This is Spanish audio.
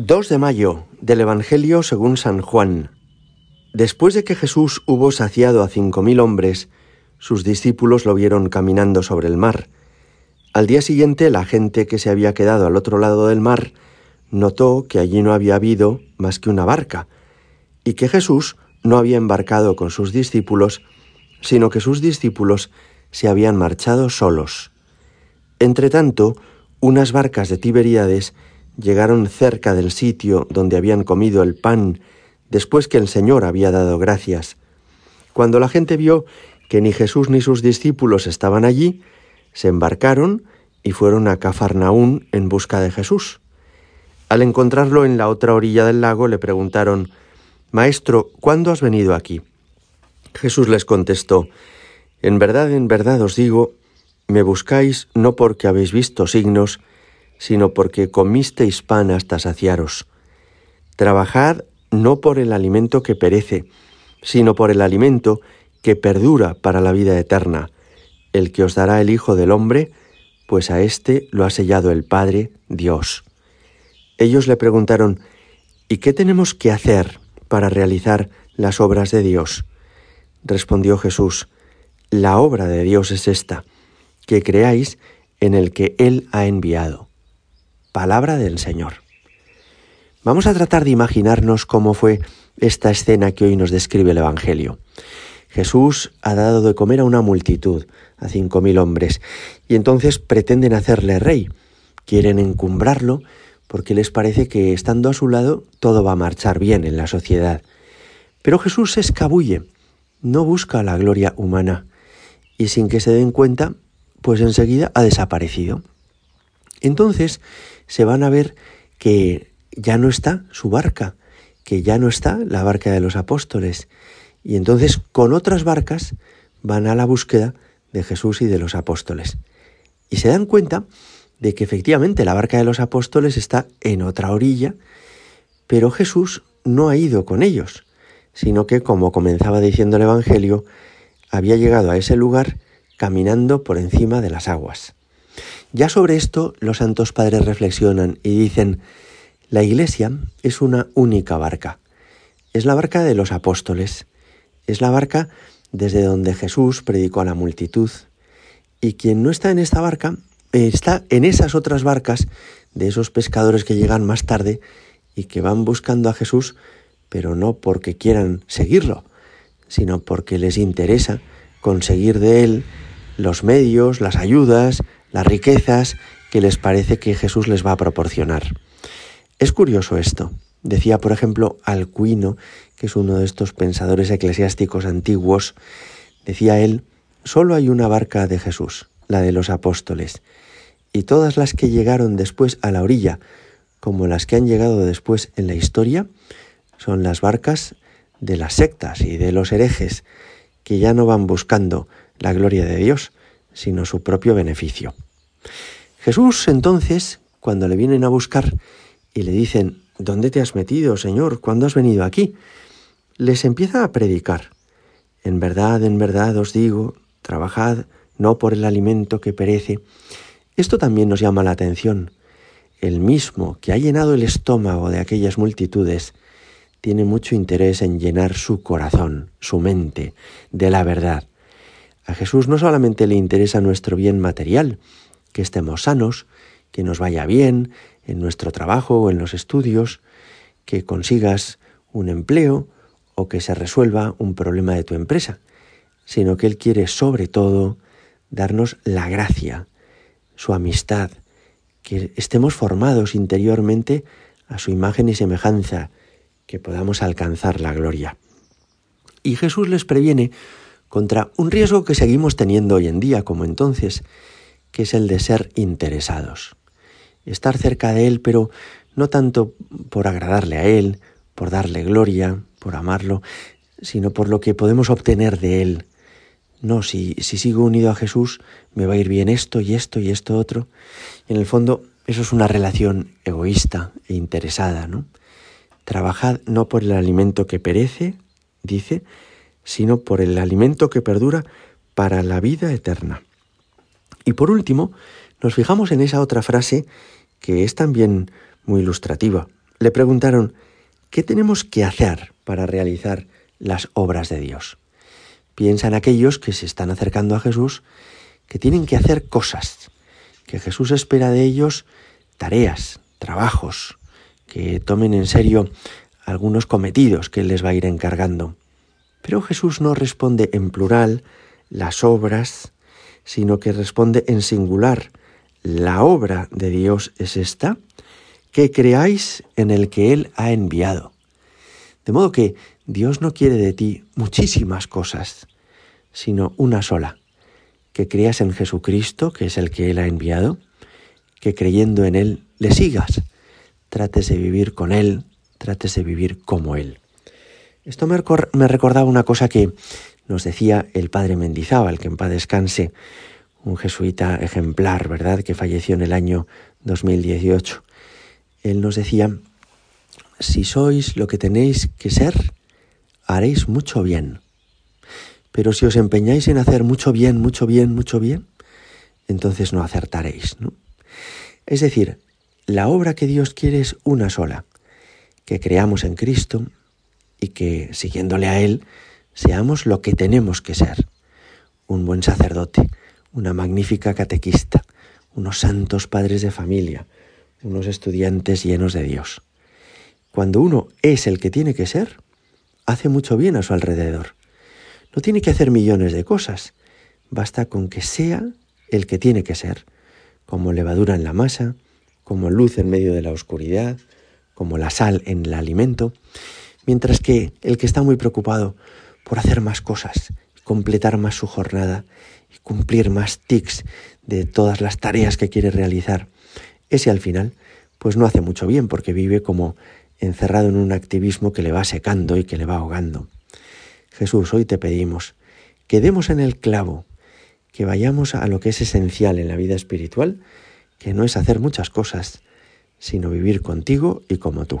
2 de mayo del Evangelio según San Juan. Después de que Jesús hubo saciado a cinco mil hombres, sus discípulos lo vieron caminando sobre el mar. Al día siguiente la gente que se había quedado al otro lado del mar notó que allí no había habido más que una barca, y que Jesús no había embarcado con sus discípulos, sino que sus discípulos se habían marchado solos. Entretanto, unas barcas de Tiberíades llegaron cerca del sitio donde habían comido el pan después que el Señor había dado gracias. Cuando la gente vio que ni Jesús ni sus discípulos estaban allí, se embarcaron y fueron a Cafarnaún en busca de Jesús. Al encontrarlo en la otra orilla del lago le preguntaron, Maestro, ¿cuándo has venido aquí? Jesús les contestó, En verdad, en verdad os digo, me buscáis no porque habéis visto signos, sino porque comisteis pan hasta saciaros. Trabajad no por el alimento que perece, sino por el alimento que perdura para la vida eterna, el que os dará el Hijo del Hombre, pues a éste lo ha sellado el Padre, Dios. Ellos le preguntaron, ¿y qué tenemos que hacer para realizar las obras de Dios? Respondió Jesús, la obra de Dios es esta, que creáis en el que Él ha enviado. Palabra del Señor. Vamos a tratar de imaginarnos cómo fue esta escena que hoy nos describe el Evangelio. Jesús ha dado de comer a una multitud, a cinco mil hombres, y entonces pretenden hacerle rey. Quieren encumbrarlo porque les parece que estando a su lado todo va a marchar bien en la sociedad. Pero Jesús se escabulle, no busca la gloria humana, y sin que se den cuenta, pues enseguida ha desaparecido. Entonces se van a ver que ya no está su barca, que ya no está la barca de los apóstoles. Y entonces con otras barcas van a la búsqueda de Jesús y de los apóstoles. Y se dan cuenta de que efectivamente la barca de los apóstoles está en otra orilla, pero Jesús no ha ido con ellos, sino que, como comenzaba diciendo el Evangelio, había llegado a ese lugar caminando por encima de las aguas. Ya sobre esto los santos padres reflexionan y dicen, la iglesia es una única barca. Es la barca de los apóstoles. Es la barca desde donde Jesús predicó a la multitud. Y quien no está en esta barca está en esas otras barcas de esos pescadores que llegan más tarde y que van buscando a Jesús, pero no porque quieran seguirlo, sino porque les interesa conseguir de él los medios, las ayudas, las riquezas que les parece que Jesús les va a proporcionar. Es curioso esto. Decía, por ejemplo, Alcuino, que es uno de estos pensadores eclesiásticos antiguos, decía él, solo hay una barca de Jesús, la de los apóstoles, y todas las que llegaron después a la orilla, como las que han llegado después en la historia, son las barcas de las sectas y de los herejes, que ya no van buscando la gloria de Dios, sino su propio beneficio. Jesús entonces, cuando le vienen a buscar y le dicen, ¿dónde te has metido, Señor? ¿Cuándo has venido aquí? Les empieza a predicar. En verdad, en verdad os digo, trabajad no por el alimento que perece. Esto también nos llama la atención. El mismo que ha llenado el estómago de aquellas multitudes tiene mucho interés en llenar su corazón, su mente, de la verdad. A Jesús no solamente le interesa nuestro bien material, que estemos sanos, que nos vaya bien en nuestro trabajo o en los estudios, que consigas un empleo o que se resuelva un problema de tu empresa, sino que Él quiere sobre todo darnos la gracia, su amistad, que estemos formados interiormente a su imagen y semejanza, que podamos alcanzar la gloria. Y Jesús les previene contra un riesgo que seguimos teniendo hoy en día como entonces, que es el de ser interesados. Estar cerca de Él, pero no tanto por agradarle a Él, por darle gloria, por amarlo, sino por lo que podemos obtener de Él. No, si, si sigo unido a Jesús, me va a ir bien esto y esto y esto otro. en el fondo, eso es una relación egoísta e interesada, ¿no? Trabajad no por el alimento que perece, dice, sino por el alimento que perdura para la vida eterna. Y por último, nos fijamos en esa otra frase que es también muy ilustrativa. le preguntaron, ¿qué tenemos que hacer para realizar las obras de Dios? Piensan aquellos que se están acercando a Jesús que tienen que hacer cosas, que Jesús espera de ellos tareas, trabajos, que tomen en serio algunos cometidos que Él les va a ir encargando. Pero Jesús no responde en plural las obras, sino que responde en singular. La obra de Dios es esta, que creáis en el que Él ha enviado. De modo que Dios no quiere de ti muchísimas cosas, sino una sola, que creas en Jesucristo, que es el que Él ha enviado, que creyendo en Él le sigas, trates de vivir con Él, trates de vivir como Él. Esto me, recordaba una cosa que nos decía el padre Mendizábal, que en paz descanse, un jesuita ejemplar, ¿verdad?, que falleció en el año 2018. Él nos decía, si sois lo que tenéis que ser, haréis mucho bien. Pero si os empeñáis en hacer mucho bien, mucho bien, mucho bien, entonces no acertaréis, ¿no? Es decir, la obra que Dios quiere es una sola, que creamos en Cristo y que, siguiéndole a Él, seamos lo que tenemos que ser, un buen sacerdote, una magnífica catequista, unos santos padres de familia, unos estudiantes llenos de Dios. Cuando uno es el que tiene que ser, hace mucho bien a su alrededor. No tiene que hacer millones de cosas, basta con que sea el que tiene que ser, como levadura en la masa, como luz en medio de la oscuridad, como la sal en el alimento, mientras que el que está muy preocupado por hacer más cosas, completar más su jornada y cumplir más tics de todas las tareas que quiere realizar, ese al final pues no hace mucho bien porque vive como encerrado en un activismo que le va secando y que le va ahogando. Jesús, hoy te pedimos que demos en el clavo, que vayamos a lo que es esencial en la vida espiritual, que no es hacer muchas cosas, sino vivir contigo y como tú.